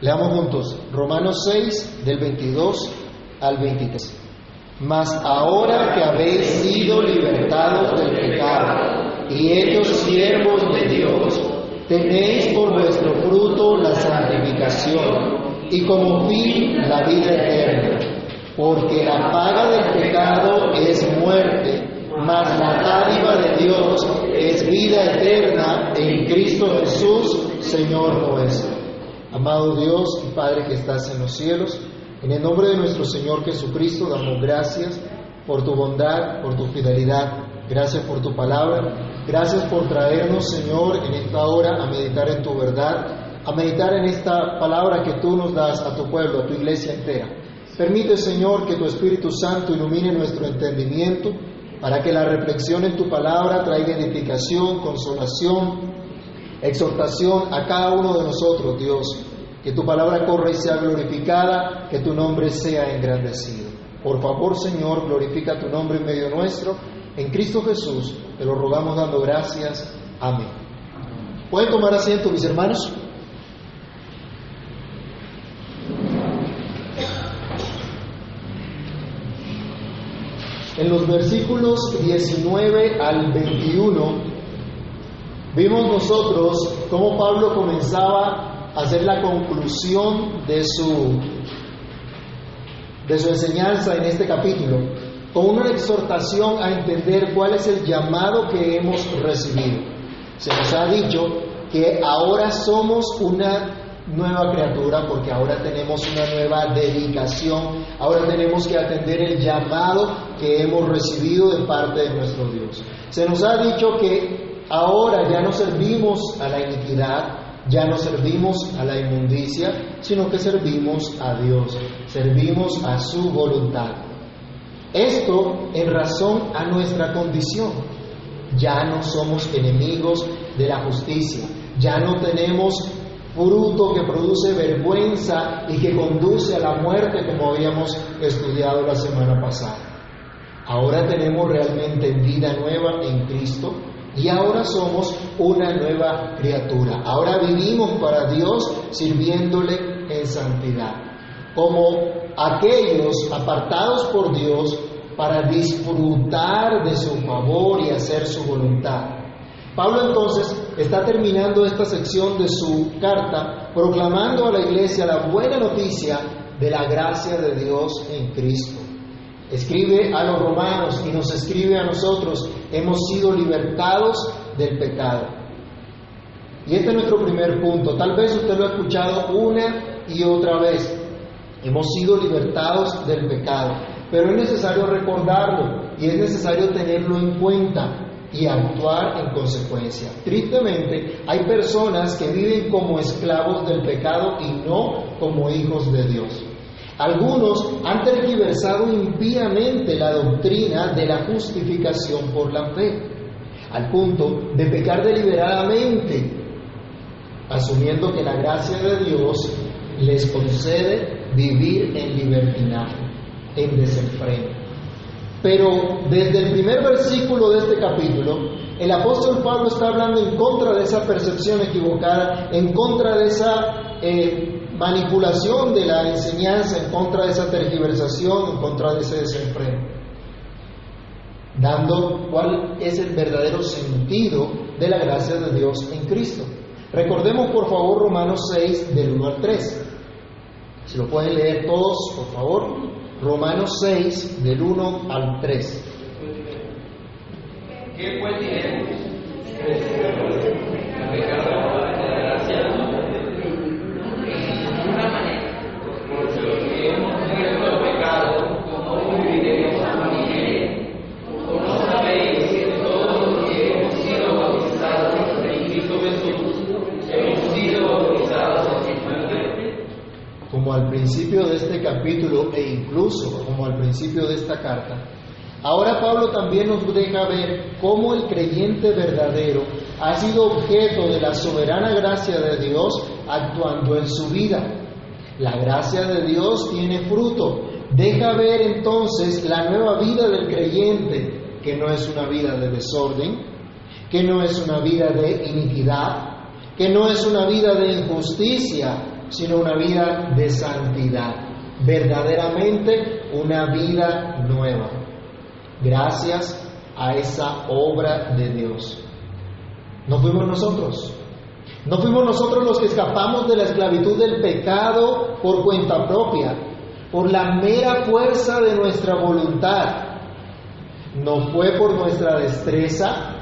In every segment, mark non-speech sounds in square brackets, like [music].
Leamos juntos Romanos 6 del 22 al 23. Mas ahora que habéis sido libertados del pecado y hechos siervos de Dios, tenéis por vuestro fruto la santificación y como fin la vida eterna, porque la paga del pecado es muerte, mas la dádiva de Dios es vida eterna en Cristo Jesús, Señor nuestro. Amado Dios y Padre que estás en los cielos, en el nombre de nuestro Señor Jesucristo damos gracias por tu bondad, por tu fidelidad, gracias por tu palabra, gracias por traernos, Señor, en esta hora a meditar en tu verdad, a meditar en esta palabra que tú nos das a tu pueblo, a tu iglesia entera. Permite, Señor, que tu Espíritu Santo ilumine nuestro entendimiento para que la reflexión en tu palabra traiga edificación, consolación, exhortación a cada uno de nosotros, Dios. Que tu palabra corra y sea glorificada, que tu nombre sea engrandecido. Por favor, Señor, glorifica tu nombre en medio nuestro. En Cristo Jesús te lo rogamos dando gracias. Amén. ¿Pueden tomar asiento, mis hermanos? En los versículos 19 al 21 vimos nosotros cómo Pablo comenzaba a hacer la conclusión de su, de su enseñanza en este capítulo, con una exhortación a entender cuál es el llamado que hemos recibido. Se nos ha dicho que ahora somos una nueva criatura porque ahora tenemos una nueva dedicación, ahora tenemos que atender el llamado que hemos recibido de parte de nuestro Dios. Se nos ha dicho que ahora ya no servimos a la iniquidad, ya no servimos a la inmundicia, sino que servimos a Dios, servimos a su voluntad. Esto en razón a nuestra condición. Ya no somos enemigos de la justicia, ya no tenemos fruto que produce vergüenza y que conduce a la muerte como habíamos estudiado la semana pasada. Ahora tenemos realmente vida nueva en Cristo y ahora somos una nueva criatura. Ahora vivimos para Dios sirviéndole en santidad, como aquellos apartados por Dios para disfrutar de su favor y hacer su voluntad. Pablo entonces está terminando esta sección de su carta proclamando a la iglesia la buena noticia de la gracia de Dios en Cristo. Escribe a los romanos y nos escribe a nosotros, hemos sido libertados del pecado. Y este es nuestro primer punto. Tal vez usted lo ha escuchado una y otra vez. Hemos sido libertados del pecado. Pero es necesario recordarlo y es necesario tenerlo en cuenta y actuar en consecuencia. Tristemente, hay personas que viven como esclavos del pecado y no como hijos de Dios. Algunos han tergiversado impíamente la doctrina de la justificación por la fe, al punto de pecar deliberadamente, asumiendo que la gracia de Dios les concede vivir en libertinaje, en desenfreno. Pero desde el primer versículo de este capítulo, el apóstol Pablo está hablando en contra de esa percepción equivocada, en contra de esa eh, manipulación de la enseñanza, en contra de esa tergiversación, en contra de ese desenfreno, dando cuál es el verdadero sentido de la gracia de Dios en Cristo. Recordemos por favor Romanos 6 del 1 al 3. Si lo pueden leer todos, por favor. Romanos 6, del 1 al 3. ¿Qué pues diremos? Al principio de este capítulo e incluso como al principio de esta carta, ahora Pablo también nos deja ver cómo el creyente verdadero ha sido objeto de la soberana gracia de Dios actuando en su vida. La gracia de Dios tiene fruto. Deja ver entonces la nueva vida del creyente, que no es una vida de desorden, que no es una vida de iniquidad, que no es una vida de injusticia, sino una vida de santidad, verdaderamente una vida nueva, gracias a esa obra de Dios. No fuimos nosotros, no fuimos nosotros los que escapamos de la esclavitud del pecado por cuenta propia, por la mera fuerza de nuestra voluntad. No fue por nuestra destreza,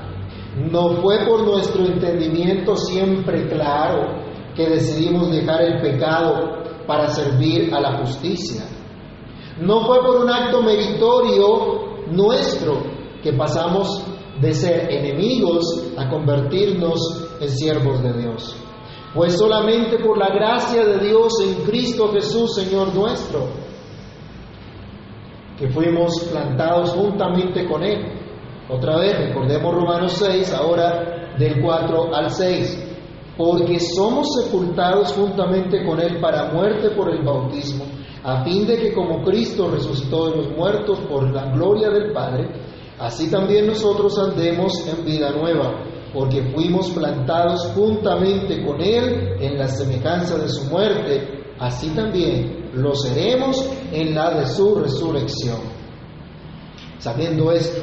no fue por nuestro entendimiento siempre claro que decidimos dejar el pecado para servir a la justicia. No fue por un acto meritorio nuestro que pasamos de ser enemigos a convertirnos en siervos de Dios. Fue solamente por la gracia de Dios en Cristo Jesús, Señor nuestro, que fuimos plantados juntamente con Él. Otra vez, recordemos Romanos 6, ahora del 4 al 6. Porque somos sepultados juntamente con Él para muerte por el bautismo, a fin de que como Cristo resucitó de los muertos por la gloria del Padre, así también nosotros andemos en vida nueva, porque fuimos plantados juntamente con Él en la semejanza de su muerte, así también lo seremos en la de su resurrección. Sabiendo esto,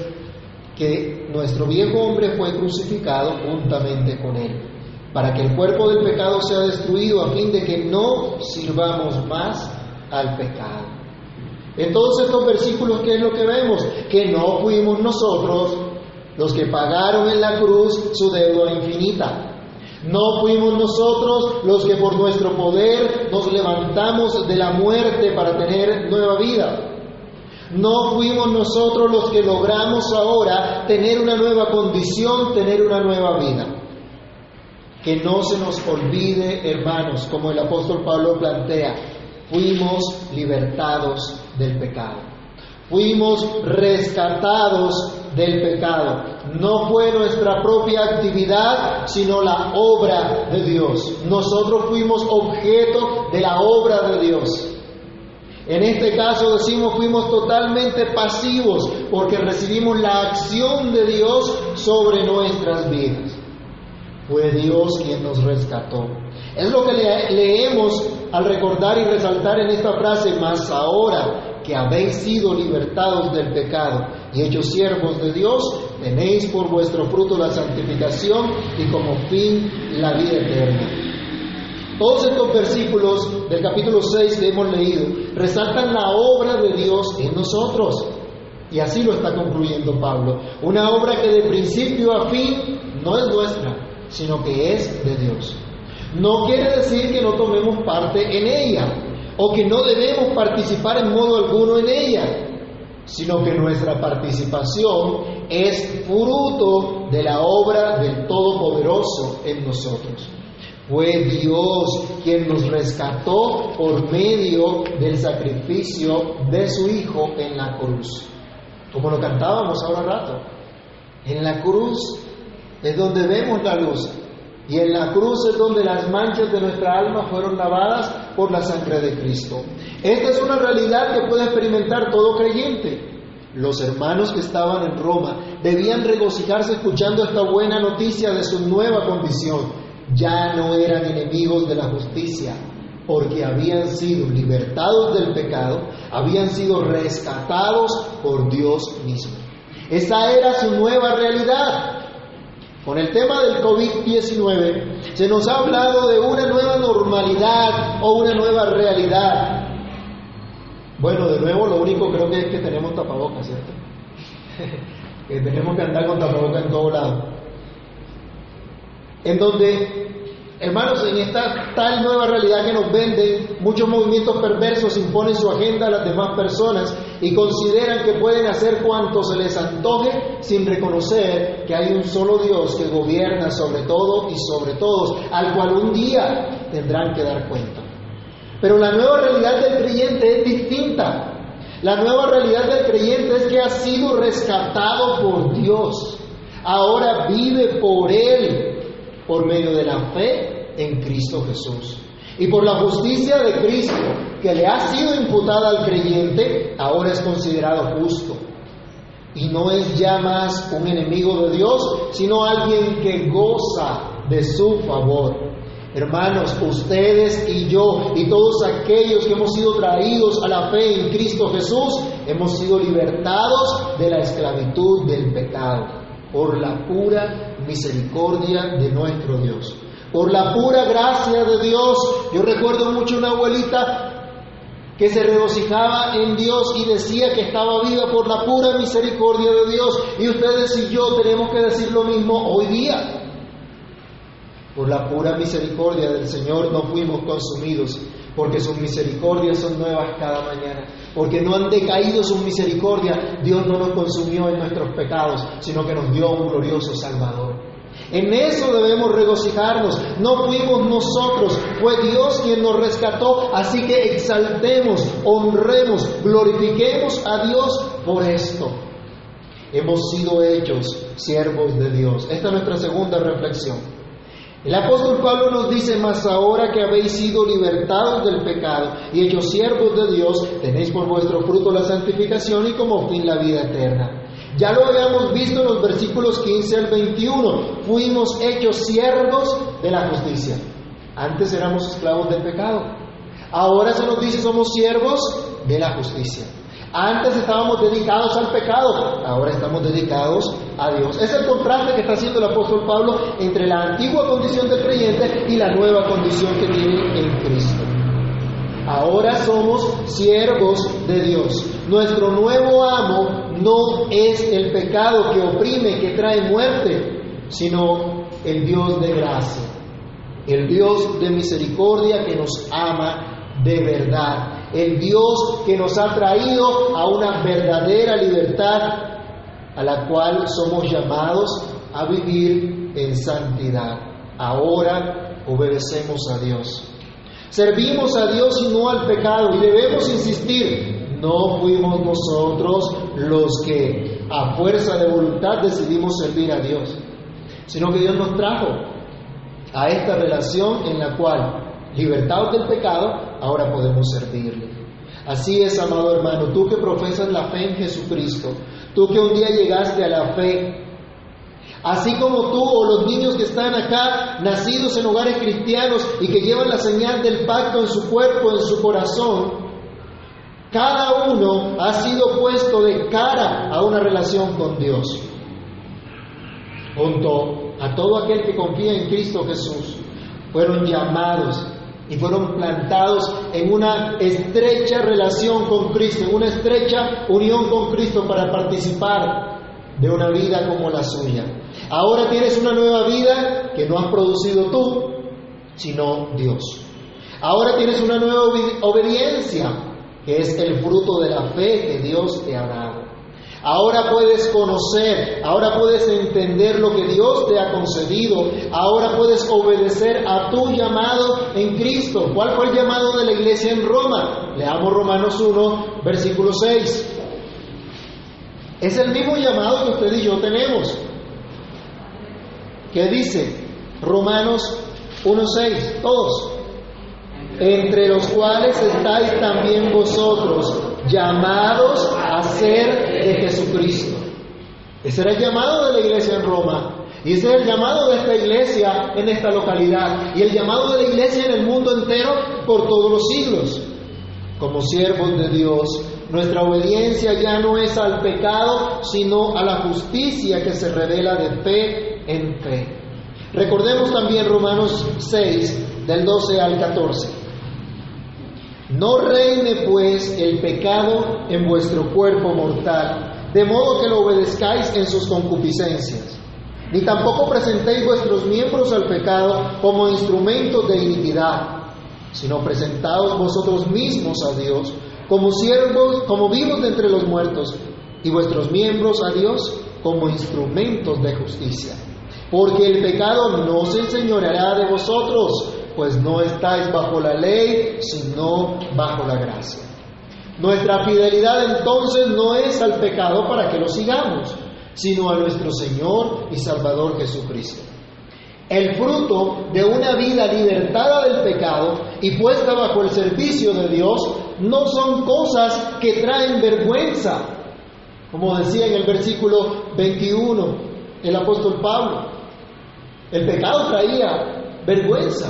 que nuestro viejo hombre fue crucificado juntamente con Él, para que el cuerpo del pecado sea destruido a fin de que no sirvamos más al pecado. En todos estos versículos, ¿qué es lo que vemos? Que no fuimos nosotros los que pagaron en la cruz su deuda infinita. No fuimos nosotros los que por nuestro poder nos levantamos de la muerte para tener nueva vida. No fuimos nosotros los que logramos ahora tener una nueva condición, tener una nueva vida. Que no se nos olvide, hermanos, como el apóstol Pablo plantea, fuimos libertados del pecado. Fuimos rescatados del pecado. No fue nuestra propia actividad, sino la obra de Dios. Nosotros fuimos objeto de la obra de Dios. En este caso decimos fuimos totalmente pasivos porque recibimos la acción de Dios sobre nuestras vidas. Fue Dios quien nos rescató. Es lo que leemos al recordar y resaltar en esta frase, más ahora que habéis sido libertados del pecado y hechos siervos de Dios, tenéis por vuestro fruto la santificación y como fin la vida eterna. Todos estos versículos del capítulo 6 que hemos leído resaltan la obra de Dios en nosotros. Y así lo está concluyendo Pablo. Una obra que de principio a fin no es nuestra, sino que es de Dios. No quiere decir que no tomemos parte en ella o que no debemos participar en modo alguno en ella, sino que nuestra participación es fruto de la obra del Todopoderoso en nosotros. Fue Dios quien nos rescató por medio del sacrificio de su Hijo en la cruz. Como lo cantábamos ahora rato. En la cruz es donde vemos la luz. Y en la cruz es donde las manchas de nuestra alma fueron lavadas por la sangre de Cristo. Esta es una realidad que puede experimentar todo creyente. Los hermanos que estaban en Roma debían regocijarse escuchando esta buena noticia de su nueva condición ya no eran enemigos de la justicia, porque habían sido libertados del pecado, habían sido rescatados por Dios mismo. Esa era su nueva realidad. Con el tema del COVID-19 se nos ha hablado de una nueva normalidad o una nueva realidad. Bueno, de nuevo lo único creo que es que tenemos tapabocas, ¿cierto? [laughs] que tenemos que andar con tapabocas en todo lado en donde, hermanos, en esta tal nueva realidad que nos venden, muchos movimientos perversos imponen su agenda a las demás personas y consideran que pueden hacer cuanto se les antoje sin reconocer que hay un solo Dios que gobierna sobre todo y sobre todos, al cual un día tendrán que dar cuenta. Pero la nueva realidad del creyente es distinta. La nueva realidad del creyente es que ha sido rescatado por Dios. Ahora vive por Él por medio de la fe en Cristo Jesús. Y por la justicia de Cristo que le ha sido imputada al creyente, ahora es considerado justo. Y no es ya más un enemigo de Dios, sino alguien que goza de su favor. Hermanos, ustedes y yo y todos aquellos que hemos sido traídos a la fe en Cristo Jesús, hemos sido libertados de la esclavitud del pecado por la pura misericordia de nuestro Dios. Por la pura gracia de Dios. Yo recuerdo mucho una abuelita que se regocijaba en Dios y decía que estaba viva por la pura misericordia de Dios. Y ustedes y yo tenemos que decir lo mismo hoy día. Por la pura misericordia del Señor no fuimos consumidos, porque sus misericordias son nuevas cada mañana. Porque no han decaído sus misericordias, Dios no nos consumió en nuestros pecados, sino que nos dio un glorioso Salvador. En eso debemos regocijarnos. No fuimos nosotros, fue Dios quien nos rescató. Así que exaltemos, honremos, glorifiquemos a Dios por esto. Hemos sido hechos siervos de Dios. Esta es nuestra segunda reflexión. El apóstol Pablo nos dice, mas ahora que habéis sido libertados del pecado y hechos siervos de Dios, tenéis por vuestro fruto la santificación y como fin la vida eterna. Ya lo habíamos visto en los versículos 15 al 21, fuimos hechos siervos de la justicia. Antes éramos esclavos del pecado. Ahora se nos dice somos siervos de la justicia. Antes estábamos dedicados al pecado, ahora estamos dedicados a Dios. Es el contraste que está haciendo el apóstol Pablo entre la antigua condición del creyente y la nueva condición que tiene en Cristo. Ahora somos siervos de Dios. Nuestro nuevo amo no es el pecado que oprime, que trae muerte, sino el Dios de gracia, el Dios de misericordia que nos ama de verdad el Dios que nos ha traído a una verdadera libertad a la cual somos llamados a vivir en santidad. Ahora obedecemos a Dios. Servimos a Dios y no al pecado y debemos insistir, no fuimos nosotros los que a fuerza de voluntad decidimos servir a Dios, sino que Dios nos trajo a esta relación en la cual libertados del pecado, ahora podemos servirle. Así es, amado hermano, tú que profesas la fe en Jesucristo, tú que un día llegaste a la fe, así como tú o los niños que están acá, nacidos en hogares cristianos y que llevan la señal del pacto en su cuerpo, en su corazón, cada uno ha sido puesto de cara a una relación con Dios. Junto a todo aquel que confía en Cristo Jesús, fueron llamados y fueron plantados en una estrecha relación con Cristo, en una estrecha unión con Cristo para participar de una vida como la suya. Ahora tienes una nueva vida que no has producido tú, sino Dios. Ahora tienes una nueva obediencia, que es el fruto de la fe que Dios te ha dado. Ahora puedes conocer, ahora puedes entender lo que Dios te ha concedido, ahora puedes obedecer a tu llamado en Cristo. ¿Cuál fue el llamado de la iglesia en Roma? Leamos Romanos 1, versículo 6. Es el mismo llamado que usted y yo tenemos. ¿Qué dice? Romanos 1.6, todos. Entre los cuales estáis también vosotros llamados a ser de Jesucristo. Ese era el llamado de la iglesia en Roma. Y ese es el llamado de esta iglesia en esta localidad. Y el llamado de la iglesia en el mundo entero por todos los siglos. Como siervos de Dios, nuestra obediencia ya no es al pecado, sino a la justicia que se revela de fe en fe. Recordemos también Romanos 6, del 12 al 14. No reine pues el pecado en vuestro cuerpo mortal, de modo que lo obedezcáis en sus concupiscencias. Ni tampoco presentéis vuestros miembros al pecado como instrumentos de iniquidad, sino presentaos vosotros mismos a Dios como siervos, como vivos de entre los muertos, y vuestros miembros a Dios como instrumentos de justicia. Porque el pecado no se enseñoreará de vosotros, pues no estáis bajo la ley, sino bajo la gracia. Nuestra fidelidad entonces no es al pecado para que lo sigamos, sino a nuestro Señor y Salvador Jesucristo. El fruto de una vida libertada del pecado y puesta bajo el servicio de Dios no son cosas que traen vergüenza, como decía en el versículo 21 el apóstol Pablo. El pecado traía vergüenza,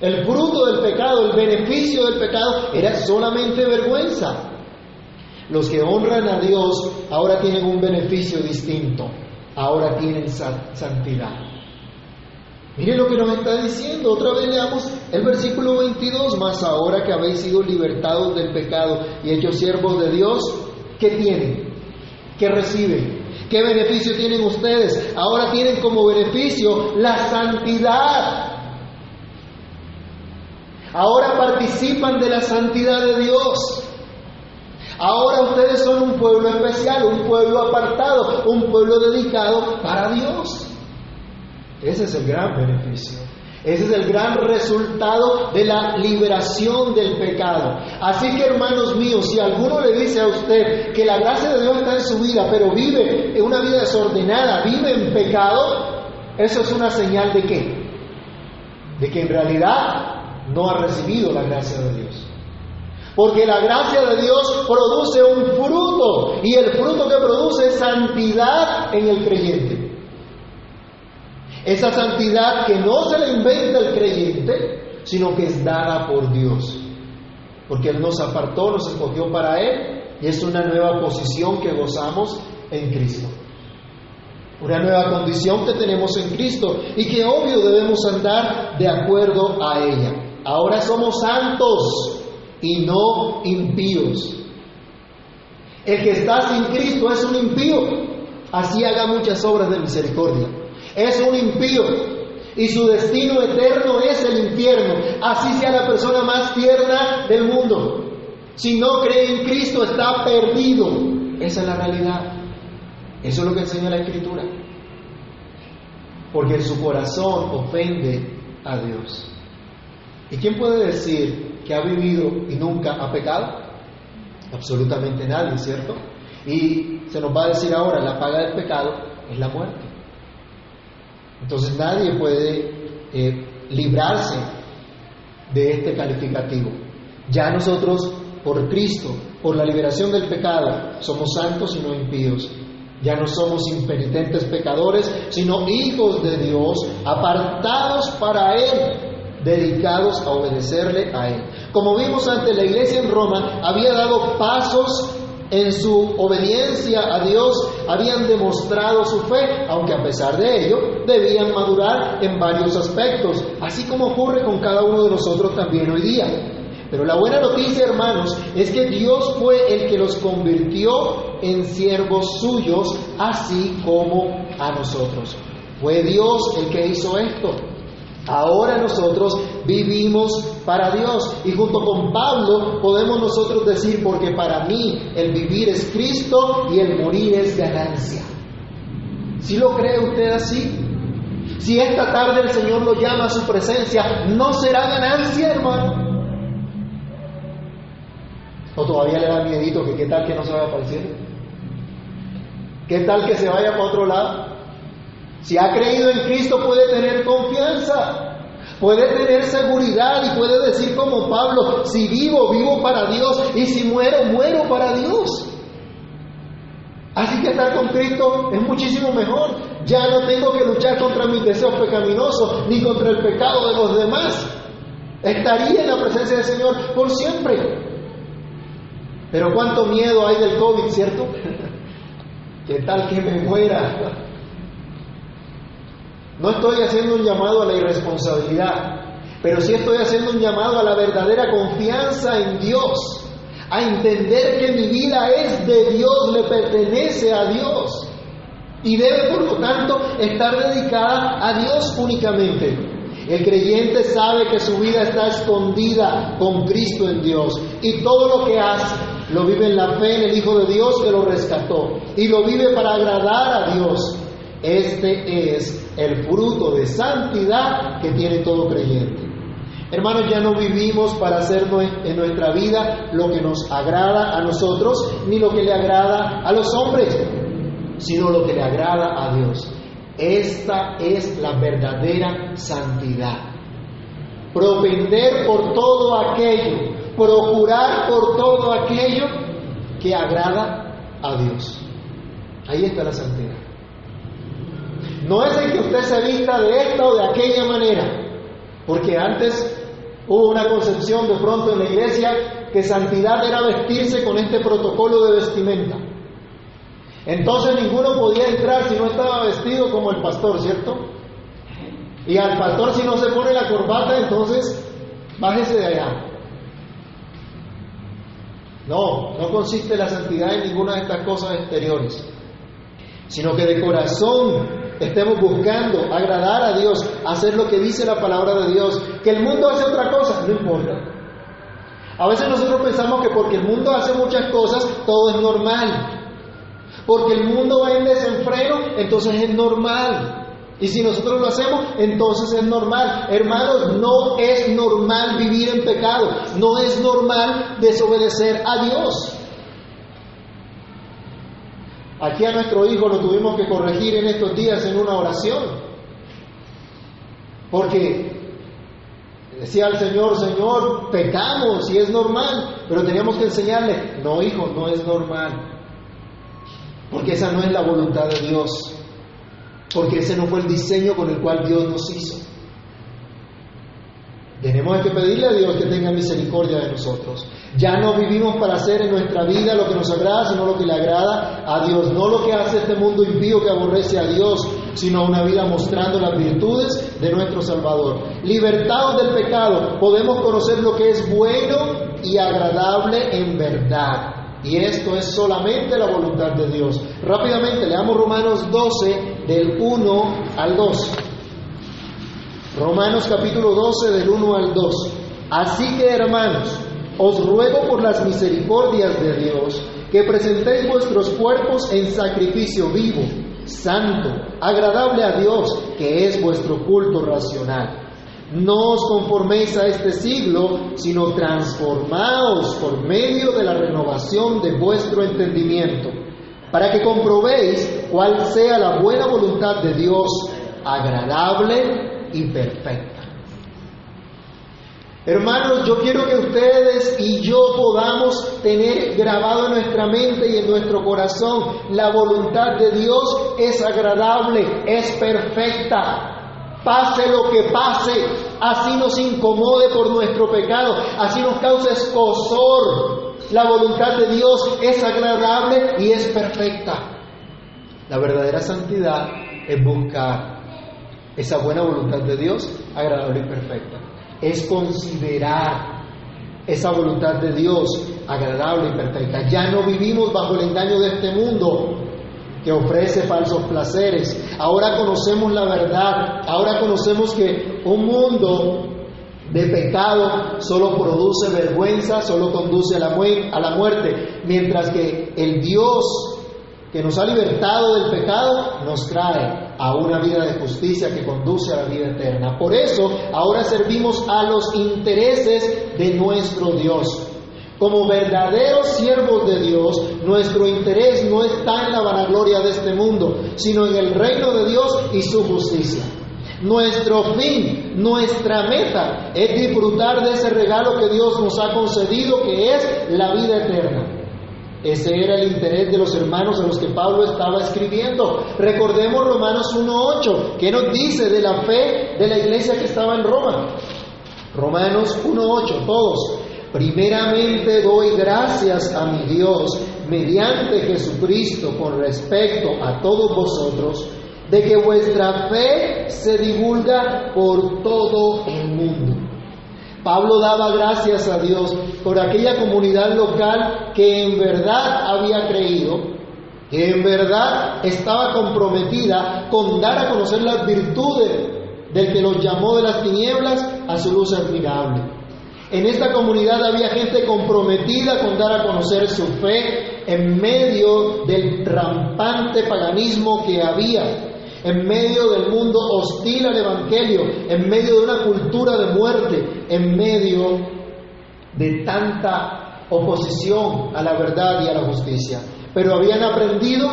El fruto del pecado, el beneficio del pecado era solamente vergüenza. Los que honran a Dios ahora tienen un beneficio distinto, ahora tienen santidad. Miren lo que nos está diciendo, otra vez leamos el versículo 22, más ahora que habéis sido libertados del pecado y hechos siervos de Dios, ¿qué tienen? ¿Qué reciben? ¿Qué beneficio tienen ustedes? Ahora tienen como beneficio la santidad. Ahora participan de la santidad de Dios. Ahora ustedes son un pueblo especial, un pueblo apartado, un pueblo dedicado para Dios. Ese es el gran beneficio. Ese es el gran resultado de la liberación del pecado. Así que hermanos míos, si alguno le dice a usted que la gracia de Dios está en su vida, pero vive en una vida desordenada, vive en pecado, eso es una señal de qué? De que en realidad no ha recibido la gracia de Dios. Porque la gracia de Dios produce un fruto y el fruto que produce es santidad en el creyente. Esa santidad que no se la inventa el creyente, sino que es dada por Dios. Porque Él nos apartó, nos escogió para Él y es una nueva posición que gozamos en Cristo. Una nueva condición que tenemos en Cristo y que obvio debemos andar de acuerdo a ella. Ahora somos santos y no impíos. El que está sin Cristo es un impío, así haga muchas obras de misericordia. Es un impío y su destino eterno es el infierno, así sea la persona más tierna del mundo. Si no cree en Cristo está perdido. Esa es la realidad. Eso es lo que enseña la Escritura. Porque su corazón ofende a Dios. ¿Y quién puede decir que ha vivido y nunca ha pecado? Absolutamente nadie, ¿cierto? Y se nos va a decir ahora, la paga del pecado es la muerte. Entonces nadie puede eh, librarse de este calificativo. Ya nosotros, por Cristo, por la liberación del pecado, somos santos y no impíos. Ya no somos impenitentes pecadores, sino hijos de Dios, apartados para Él dedicados a obedecerle a Él. Como vimos ante la iglesia en Roma, había dado pasos en su obediencia a Dios, habían demostrado su fe, aunque a pesar de ello debían madurar en varios aspectos, así como ocurre con cada uno de nosotros también hoy día. Pero la buena noticia, hermanos, es que Dios fue el que los convirtió en siervos suyos, así como a nosotros. Fue Dios el que hizo esto. Ahora nosotros vivimos para Dios y junto con Pablo podemos nosotros decir, porque para mí el vivir es Cristo y el morir es ganancia. ¿Si lo cree usted así? Si esta tarde el Señor lo llama a su presencia, ¿no será ganancia, hermano? ¿O todavía le da miedito que qué tal que no se vaya a aparecer? ¿Qué tal que se vaya para otro lado? Si ha creído en Cristo puede tener confianza, puede tener seguridad y puede decir como Pablo, si vivo, vivo para Dios y si muero, muero para Dios. Así que estar con Cristo es muchísimo mejor. Ya no tengo que luchar contra mis deseos pecaminosos ni contra el pecado de los demás. Estaría en la presencia del Señor por siempre. Pero cuánto miedo hay del COVID, ¿cierto? [laughs] ¿Qué tal que me muera? No estoy haciendo un llamado a la irresponsabilidad, pero sí estoy haciendo un llamado a la verdadera confianza en Dios, a entender que mi vida es de Dios, le pertenece a Dios y debe por lo tanto estar dedicada a Dios únicamente. El creyente sabe que su vida está escondida con Cristo en Dios y todo lo que hace lo vive en la fe en el Hijo de Dios que lo rescató y lo vive para agradar a Dios este es el fruto de santidad que tiene todo creyente. Hermanos, ya no vivimos para hacer en nuestra vida lo que nos agrada a nosotros, ni lo que le agrada a los hombres, sino lo que le agrada a Dios. Esta es la verdadera santidad. Propender por todo aquello, procurar por todo aquello que agrada a Dios. Ahí está la santidad. No es el que usted se vista de esta o de aquella manera, porque antes Hubo una concepción de pronto en la iglesia que santidad era vestirse con este protocolo de vestimenta. Entonces ninguno podía entrar si no estaba vestido como el pastor, ¿cierto? Y al pastor si no se pone la corbata, entonces bájese de allá. No, no consiste la santidad en ninguna de estas cosas exteriores, sino que de corazón estemos buscando agradar a Dios, hacer lo que dice la palabra de Dios. Que el mundo hace otra cosa, no importa. A veces nosotros pensamos que porque el mundo hace muchas cosas, todo es normal. Porque el mundo va en desenfreno, entonces es normal. Y si nosotros lo hacemos, entonces es normal. Hermanos, no es normal vivir en pecado. No es normal desobedecer a Dios. Aquí a nuestro hijo lo tuvimos que corregir en estos días en una oración. Porque decía al Señor, Señor, pecamos y es normal. Pero teníamos que enseñarle, no hijo, no es normal. Porque esa no es la voluntad de Dios. Porque ese no fue el diseño con el cual Dios nos hizo. Tenemos que pedirle a Dios que tenga misericordia de nosotros. Ya no vivimos para hacer en nuestra vida lo que nos agrada, sino lo que le agrada a Dios. No lo que hace este mundo impío que aborrece a Dios, sino una vida mostrando las virtudes de nuestro Salvador. Libertados del pecado, podemos conocer lo que es bueno y agradable en verdad. Y esto es solamente la voluntad de Dios. Rápidamente leamos Romanos 12 del 1 al 2. Romanos capítulo 12 del 1 al 2. Así que hermanos, os ruego por las misericordias de Dios que presentéis vuestros cuerpos en sacrificio vivo, santo, agradable a Dios, que es vuestro culto racional. No os conforméis a este siglo, sino transformaos por medio de la renovación de vuestro entendimiento, para que comprobéis cuál sea la buena voluntad de Dios, agradable y perfecta. Hermanos, yo quiero que ustedes y yo podamos tener grabado en nuestra mente y en nuestro corazón la voluntad de Dios es agradable, es perfecta. Pase lo que pase, así nos incomode por nuestro pecado, así nos cause escosor. La voluntad de Dios es agradable y es perfecta. La verdadera santidad es buscar esa buena voluntad de Dios, agradable y perfecta. Es considerar esa voluntad de Dios agradable y perfecta. Ya no vivimos bajo el engaño de este mundo que ofrece falsos placeres. Ahora conocemos la verdad. Ahora conocemos que un mundo de pecado solo produce vergüenza, solo conduce a la, muerte, mientras que el Dios que nos ha libertado del pecado, nos trae a una vida de justicia que conduce a la vida eterna. Por eso ahora servimos a los intereses de nuestro Dios. Como verdaderos siervos de Dios, nuestro interés no está en la vanagloria de este mundo, sino en el reino de Dios y su justicia. Nuestro fin, nuestra meta es disfrutar de ese regalo que Dios nos ha concedido, que es la vida eterna. Ese era el interés de los hermanos a los que Pablo estaba escribiendo. Recordemos Romanos 1.8, que nos dice de la fe de la iglesia que estaba en Roma. Romanos 1.8, todos. Primeramente doy gracias a mi Dios mediante Jesucristo con respecto a todos vosotros, de que vuestra fe se divulga por todo el mundo Pablo daba gracias a Dios por aquella comunidad local que en verdad había creído, que en verdad estaba comprometida con dar a conocer las virtudes del que los llamó de las tinieblas a su luz admirable. En esta comunidad había gente comprometida con dar a conocer su fe en medio del rampante paganismo que había en medio del mundo hostil al Evangelio, en medio de una cultura de muerte, en medio de tanta oposición a la verdad y a la justicia. Pero habían aprendido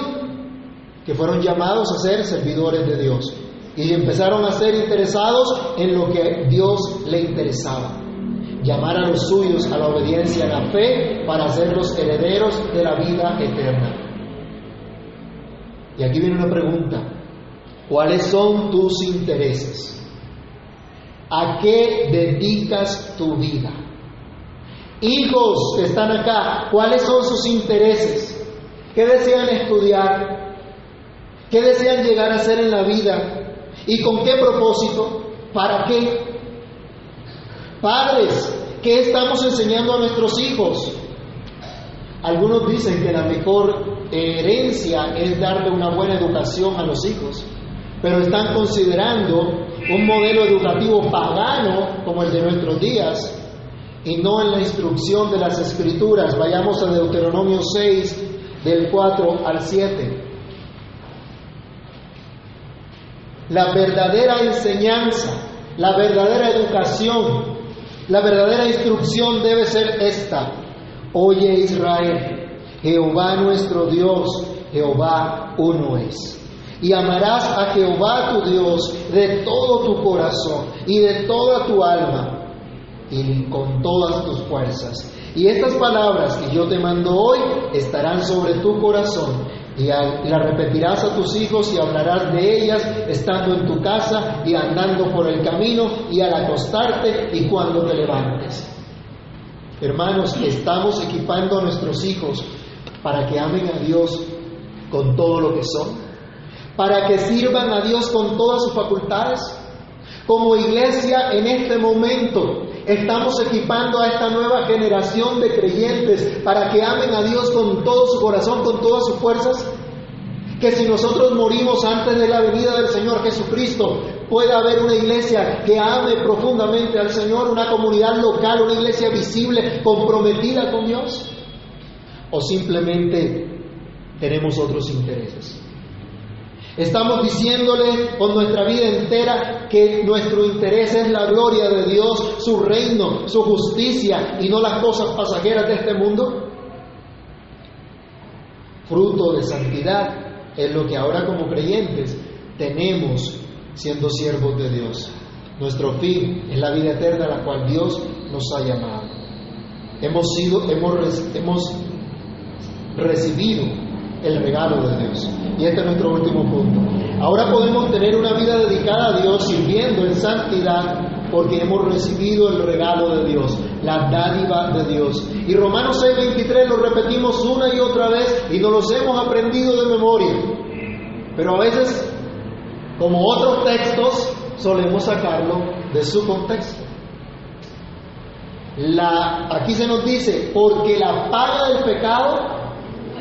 que fueron llamados a ser servidores de Dios y empezaron a ser interesados en lo que Dios le interesaba. Llamar a los suyos a la obediencia, a la fe, para ser los herederos de la vida eterna. Y aquí viene una pregunta. ¿Cuáles son tus intereses? ¿A qué dedicas tu vida? Hijos que están acá, ¿cuáles son sus intereses? ¿Qué desean estudiar? ¿Qué desean llegar a ser en la vida? ¿Y con qué propósito? ¿Para qué? Padres, ¿qué estamos enseñando a nuestros hijos? Algunos dicen que la mejor herencia es darle una buena educación a los hijos, pero están considerando un modelo educativo pagano como el de nuestros días y no en la instrucción de las escrituras. Vayamos a Deuteronomio 6, del 4 al 7. La verdadera enseñanza, la verdadera educación, la verdadera instrucción debe ser esta. Oye Israel, Jehová nuestro Dios, Jehová uno es. Y amarás a Jehová tu Dios de todo tu corazón y de toda tu alma y con todas tus fuerzas. Y estas palabras que yo te mando hoy estarán sobre tu corazón y las repetirás a tus hijos y hablarás de ellas estando en tu casa y andando por el camino y al acostarte y cuando te levantes. Hermanos, estamos equipando a nuestros hijos para que amen a Dios con todo lo que son, para que sirvan a Dios con todas sus facultades. Como iglesia en este momento estamos equipando a esta nueva generación de creyentes para que amen a Dios con todo su corazón, con todas sus fuerzas. Que si nosotros morimos antes de la venida del Señor Jesucristo, pueda haber una iglesia que ame profundamente al Señor, una comunidad local, una iglesia visible, comprometida con Dios. O simplemente tenemos otros intereses. Estamos diciéndole con nuestra vida entera que nuestro interés es la gloria de Dios, su reino, su justicia y no las cosas pasajeras de este mundo. Fruto de santidad es lo que ahora como creyentes tenemos siendo siervos de Dios. Nuestro fin es la vida eterna a la cual Dios nos ha llamado. Hemos sido, hemos, hemos recibido el regalo de Dios. Y este es nuestro último punto. Ahora podemos tener una vida dedicada a Dios sirviendo en santidad porque hemos recibido el regalo de Dios, la dádiva de Dios. Y Romanos 6:23 lo repetimos una y otra vez y nos los hemos aprendido de memoria. Pero a veces, como otros textos, solemos sacarlo de su contexto. La, aquí se nos dice, porque la paga del pecado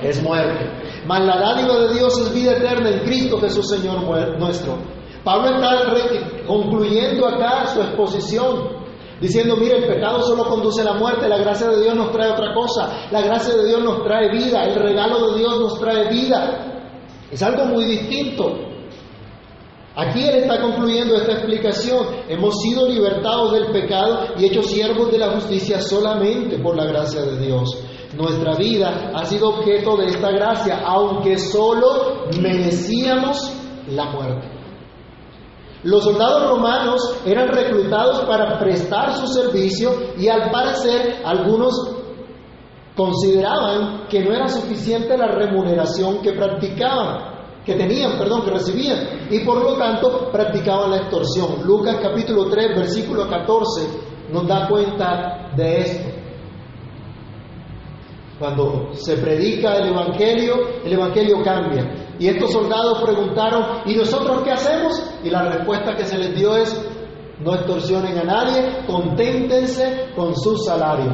es muerte. Mas la dádiva de Dios es vida eterna en Cristo Jesús Señor nuestro. Pablo está concluyendo acá su exposición, diciendo, mire, el pecado solo conduce a la muerte, la gracia de Dios nos trae otra cosa, la gracia de Dios nos trae vida, el regalo de Dios nos trae vida. Es algo muy distinto. Aquí él está concluyendo esta explicación. Hemos sido libertados del pecado y hechos siervos de la justicia solamente por la gracia de Dios. Nuestra vida ha sido objeto de esta gracia, aunque solo merecíamos la muerte. Los soldados romanos eran reclutados para prestar su servicio y al parecer algunos consideraban que no era suficiente la remuneración que practicaban, que tenían, perdón, que recibían, y por lo tanto practicaban la extorsión. Lucas capítulo 3, versículo 14 nos da cuenta de esto. Cuando se predica el Evangelio, el Evangelio cambia. Y estos soldados preguntaron, ¿y nosotros qué hacemos? Y la respuesta que se les dio es, no extorsionen a nadie, conténtense con su salario.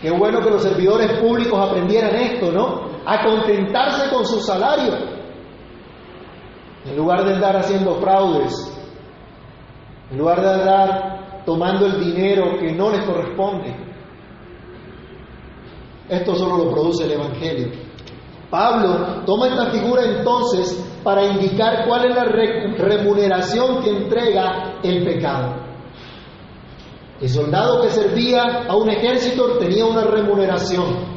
Qué bueno que los servidores públicos aprendieran esto, ¿no? A contentarse con su salario. En lugar de andar haciendo fraudes, en lugar de andar tomando el dinero que no les corresponde. Esto solo lo produce el Evangelio. Pablo toma esta figura entonces para indicar cuál es la remuneración que entrega el pecado. El soldado que servía a un ejército tenía una remuneración.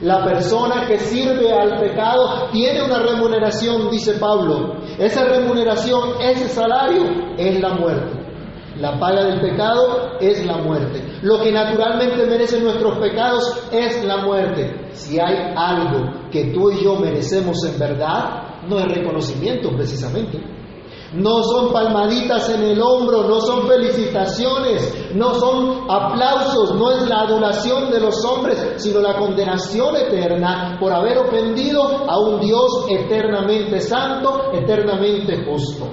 La persona que sirve al pecado tiene una remuneración, dice Pablo. Esa remuneración, ese salario, es la muerte. La paga del pecado es la muerte. Lo que naturalmente merecen nuestros pecados es la muerte. Si hay algo que tú y yo merecemos en verdad, no es reconocimiento precisamente. no son palmaditas en el hombro, no son felicitaciones, no son aplausos, no es la adoración de los hombres, sino la condenación eterna por haber ofendido a un Dios eternamente santo, eternamente justo.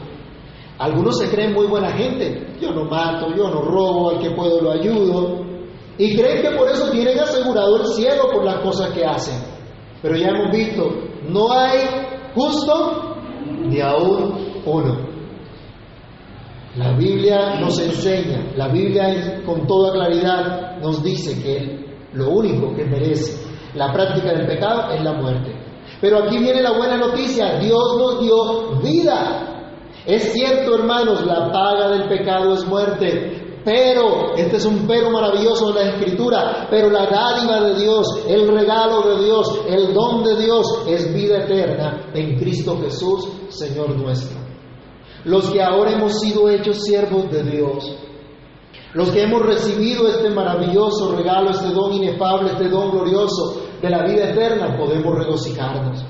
Algunos se creen muy buena gente, yo no mato, yo no robo, al que puedo lo ayudo, y creen que por eso tienen asegurado el cielo por las cosas que hacen. Pero ya hemos visto, no hay justo ni aún uno. La Biblia nos enseña, la Biblia con toda claridad nos dice que lo único que merece la práctica del pecado es la muerte. Pero aquí viene la buena noticia, Dios nos dio vida. Es cierto, hermanos, la paga del pecado es muerte, pero, este es un pero maravilloso de la Escritura, pero la dádiva de Dios, el regalo de Dios, el don de Dios es vida eterna en Cristo Jesús, Señor nuestro los que ahora hemos sido hechos siervos de Dios, los que hemos recibido este maravilloso regalo, este don inefable, este don glorioso de la vida eterna, podemos regocijarnos.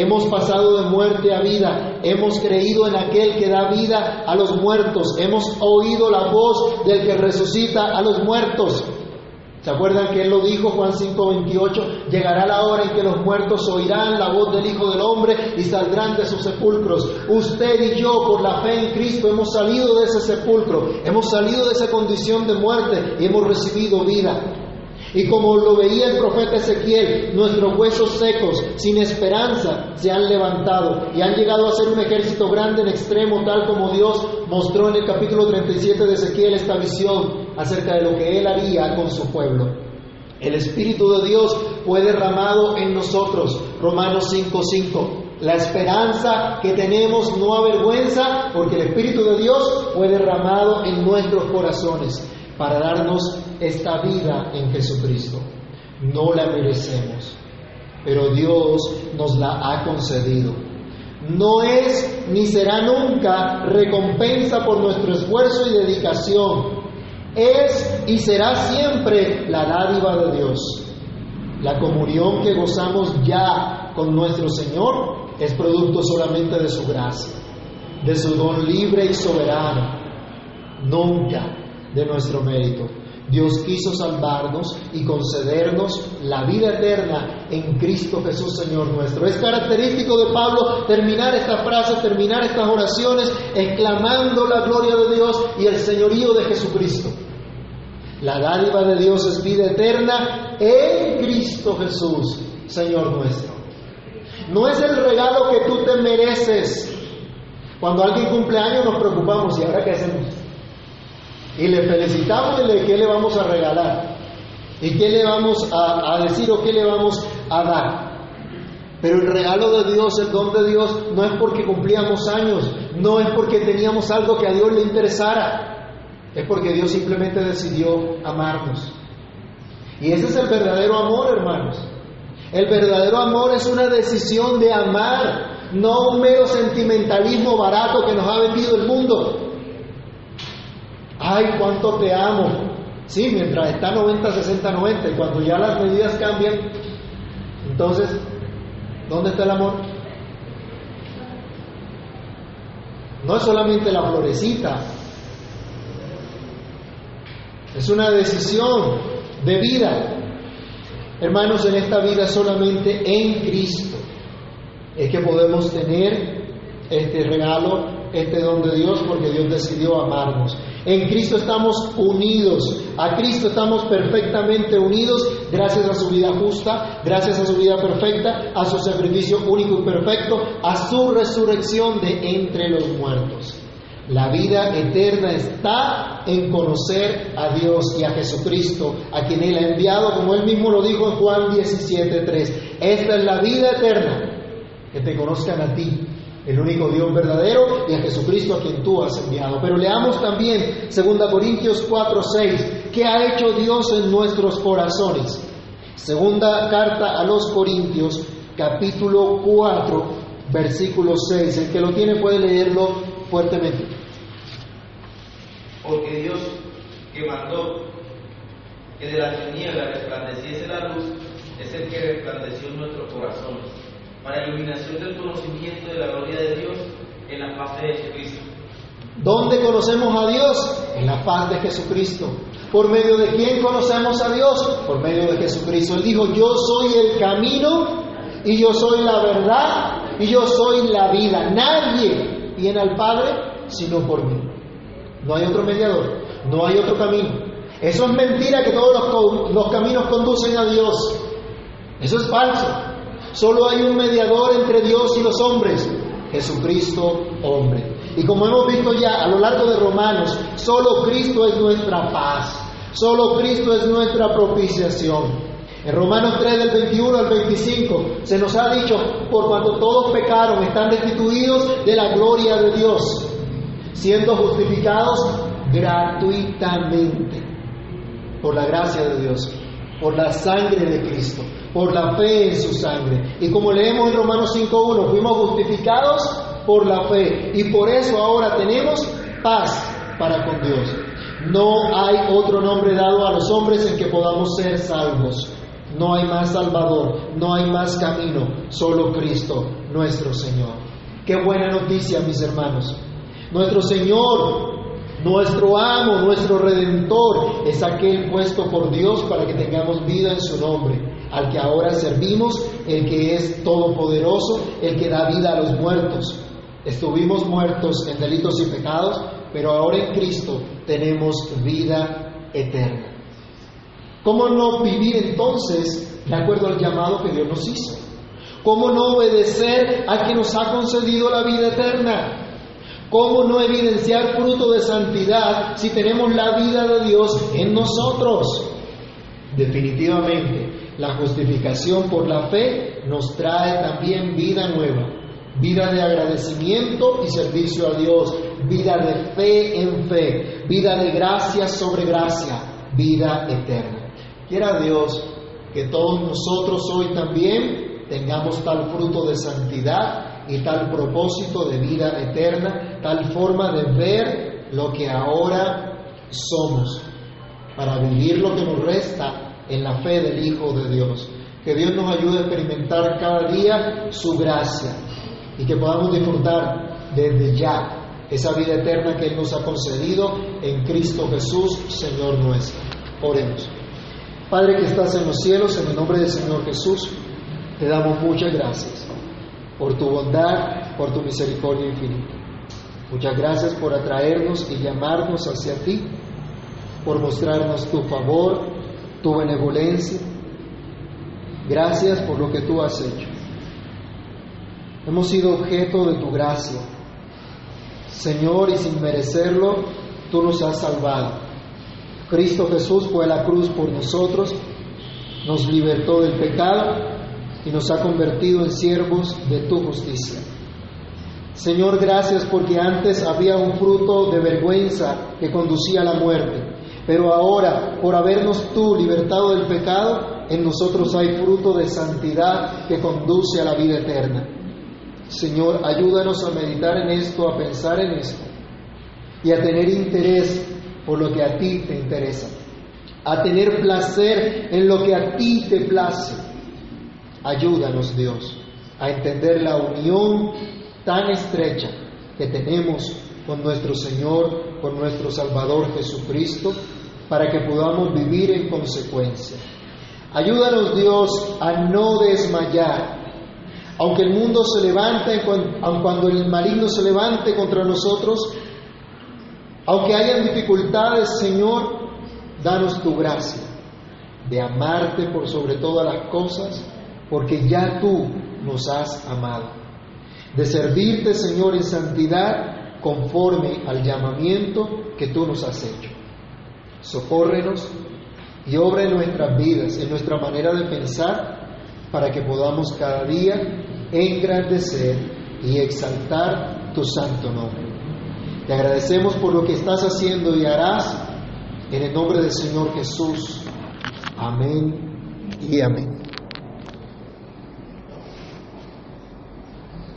Hemos pasado de muerte a vida, hemos creído en aquel que da vida a los muertos, hemos oído la voz del que resucita a los muertos. ¿Se acuerdan que él lo dijo, Juan 5:28? Llegará la hora en que los muertos oirán la voz del Hijo del Hombre y saldrán de sus sepulcros. Usted y yo, por la fe en Cristo, hemos salido de ese sepulcro, hemos salido de esa condición de muerte y hemos recibido vida. Y como lo veía el profeta Ezequiel, nuestros huesos secos, sin esperanza, se han levantado y han llegado a ser un ejército grande en extremo, tal como Dios mostró en el capítulo 37 de Ezequiel esta visión acerca de lo que Él haría con su pueblo. El Espíritu de Dios fue derramado en nosotros, Romanos 5:5. La esperanza que tenemos no avergüenza porque el Espíritu de Dios fue derramado en nuestros corazones para darnos esta vida en Jesucristo. No la merecemos, pero Dios nos la ha concedido. No es ni será nunca recompensa por nuestro esfuerzo y dedicación. Es y será siempre la dádiva de Dios. La comunión que gozamos ya con nuestro Señor es producto solamente de su gracia, de su don libre y soberano. Nunca de nuestro mérito. Dios quiso salvarnos y concedernos la vida eterna en Cristo Jesús Señor nuestro. Es característico de Pablo terminar esta frase, terminar estas oraciones exclamando la gloria de Dios y el señorío de Jesucristo. La dádiva de Dios es vida eterna en Cristo Jesús, Señor nuestro. No es el regalo que tú te mereces. Cuando alguien cumple años nos preocupamos y ahora qué hacemos y le felicitamos y le qué le vamos a regalar y qué le vamos a, a, decir o qué le vamos a dar. Pero el regalo de Dios, el don de Dios, no es porque cumplíamos años, no es porque teníamos algo que a Dios le interesara, es porque Dios simplemente decidió amarnos. Y ese es el verdadero amor, hermanos. El verdadero amor es una decisión de amar, no un mero sentimentalismo barato que nos ha vendido el mundo ay, cuánto te amo. Sí, mientras está 90, 60, 90, y cuando ya las medidas cambian, entonces, ¿dónde está el amor? No es solamente la florecita, es una decisión de vida. Hermanos, en esta vida solamente en Cristo es que podemos tener este regalo, este don de Dios, porque Dios decidió amarnos. En Cristo estamos unidos, a Cristo estamos perfectamente unidos gracias a su vida justa, gracias a su vida perfecta, a su sacrificio único y perfecto, a su resurrección de entre los muertos. La vida eterna está en conocer a Dios y a Jesucristo, a quien Él ha enviado, como Él mismo lo dijo en Juan 17.3. Esta es la vida eterna, que te conozcan a ti, el único Dios verdadero y a Jesucristo a quien tú has enviado. Pero leamos también 2 Corintios 4, 6, ¿qué ha hecho Dios en nuestros corazones? Segunda carta a los Corintios, capítulo 4, versículo 6. El que lo tiene puede leerlo fuertemente. Porque Dios que mandó que de la tiniebla resplandeciese la luz es el que resplandeció en nuestros corazones para iluminación del conocimiento de la gloria de Dios en la faz de Jesucristo. ¿Dónde conocemos a Dios? En la paz de Jesucristo. ¿Por medio de quién conocemos a Dios? Por medio de Jesucristo. Él dijo, yo soy el camino y yo soy la verdad y yo soy la vida. Nadie viene al Padre sino por mí. No hay otro mediador, no hay otro camino. Eso es mentira que todos los caminos conducen a Dios. Eso es falso. Solo hay un mediador entre Dios y los hombres, Jesucristo hombre. Y como hemos visto ya a lo largo de Romanos, solo Cristo es nuestra paz, solo Cristo es nuestra propiciación. En Romanos 3 del 21 al 25 se nos ha dicho, por cuanto todos pecaron, están destituidos de la gloria de Dios, siendo justificados gratuitamente por la gracia de Dios, por la sangre de Cristo, por la fe en su sangre. Y como leemos en Romanos 5.1, fuimos justificados por la fe y por eso ahora tenemos paz para con Dios. No hay otro nombre dado a los hombres en que podamos ser salvos. No hay más Salvador, no hay más camino, solo Cristo, nuestro Señor. Qué buena noticia, mis hermanos. Nuestro Señor nuestro amo, nuestro redentor, es aquel puesto por Dios para que tengamos vida en su nombre, al que ahora servimos, el que es todopoderoso, el que da vida a los muertos. Estuvimos muertos en delitos y pecados, pero ahora en Cristo tenemos vida eterna. ¿Cómo no vivir entonces de acuerdo al llamado que Dios nos hizo? ¿Cómo no obedecer a quien nos ha concedido la vida eterna? ¿Cómo no evidenciar fruto de santidad si tenemos la vida de Dios en nosotros? Definitivamente, la justificación por la fe nos trae también vida nueva, vida de agradecimiento y servicio a Dios, vida de fe en fe, vida de gracia sobre gracia, vida eterna. Quiera Dios que todos nosotros hoy también tengamos tal fruto de santidad y tal propósito de vida eterna, tal forma de ver lo que ahora somos, para vivir lo que nos resta en la fe del Hijo de Dios. Que Dios nos ayude a experimentar cada día su gracia y que podamos disfrutar desde ya esa vida eterna que Él nos ha concedido en Cristo Jesús, Señor nuestro. Oremos. Padre que estás en los cielos, en el nombre del Señor Jesús, te damos muchas gracias por tu bondad, por tu misericordia infinita. Muchas gracias por atraernos y llamarnos hacia ti, por mostrarnos tu favor, tu benevolencia. Gracias por lo que tú has hecho. Hemos sido objeto de tu gracia. Señor, y sin merecerlo, tú nos has salvado. Cristo Jesús fue a la cruz por nosotros, nos libertó del pecado y nos ha convertido en siervos de tu justicia. Señor, gracias porque antes había un fruto de vergüenza que conducía a la muerte, pero ahora, por habernos tú libertado del pecado, en nosotros hay fruto de santidad que conduce a la vida eterna. Señor, ayúdanos a meditar en esto, a pensar en esto y a tener interés por lo que a ti te interesa, a tener placer en lo que a ti te place Ayúdanos, Dios, a entender la unión tan estrecha que tenemos con nuestro Señor, con nuestro Salvador Jesucristo, para que podamos vivir en consecuencia. Ayúdanos, Dios, a no desmayar. Aunque el mundo se levante, aun cuando el maligno se levante contra nosotros, aunque hayan dificultades, Señor, danos tu gracia de amarte por sobre todas las cosas porque ya tú nos has amado. De servirte, Señor, en santidad conforme al llamamiento que tú nos has hecho. Socórrenos y obra en nuestras vidas, en nuestra manera de pensar, para que podamos cada día engrandecer y exaltar tu santo nombre. Te agradecemos por lo que estás haciendo y harás en el nombre del Señor Jesús. Amén y amén.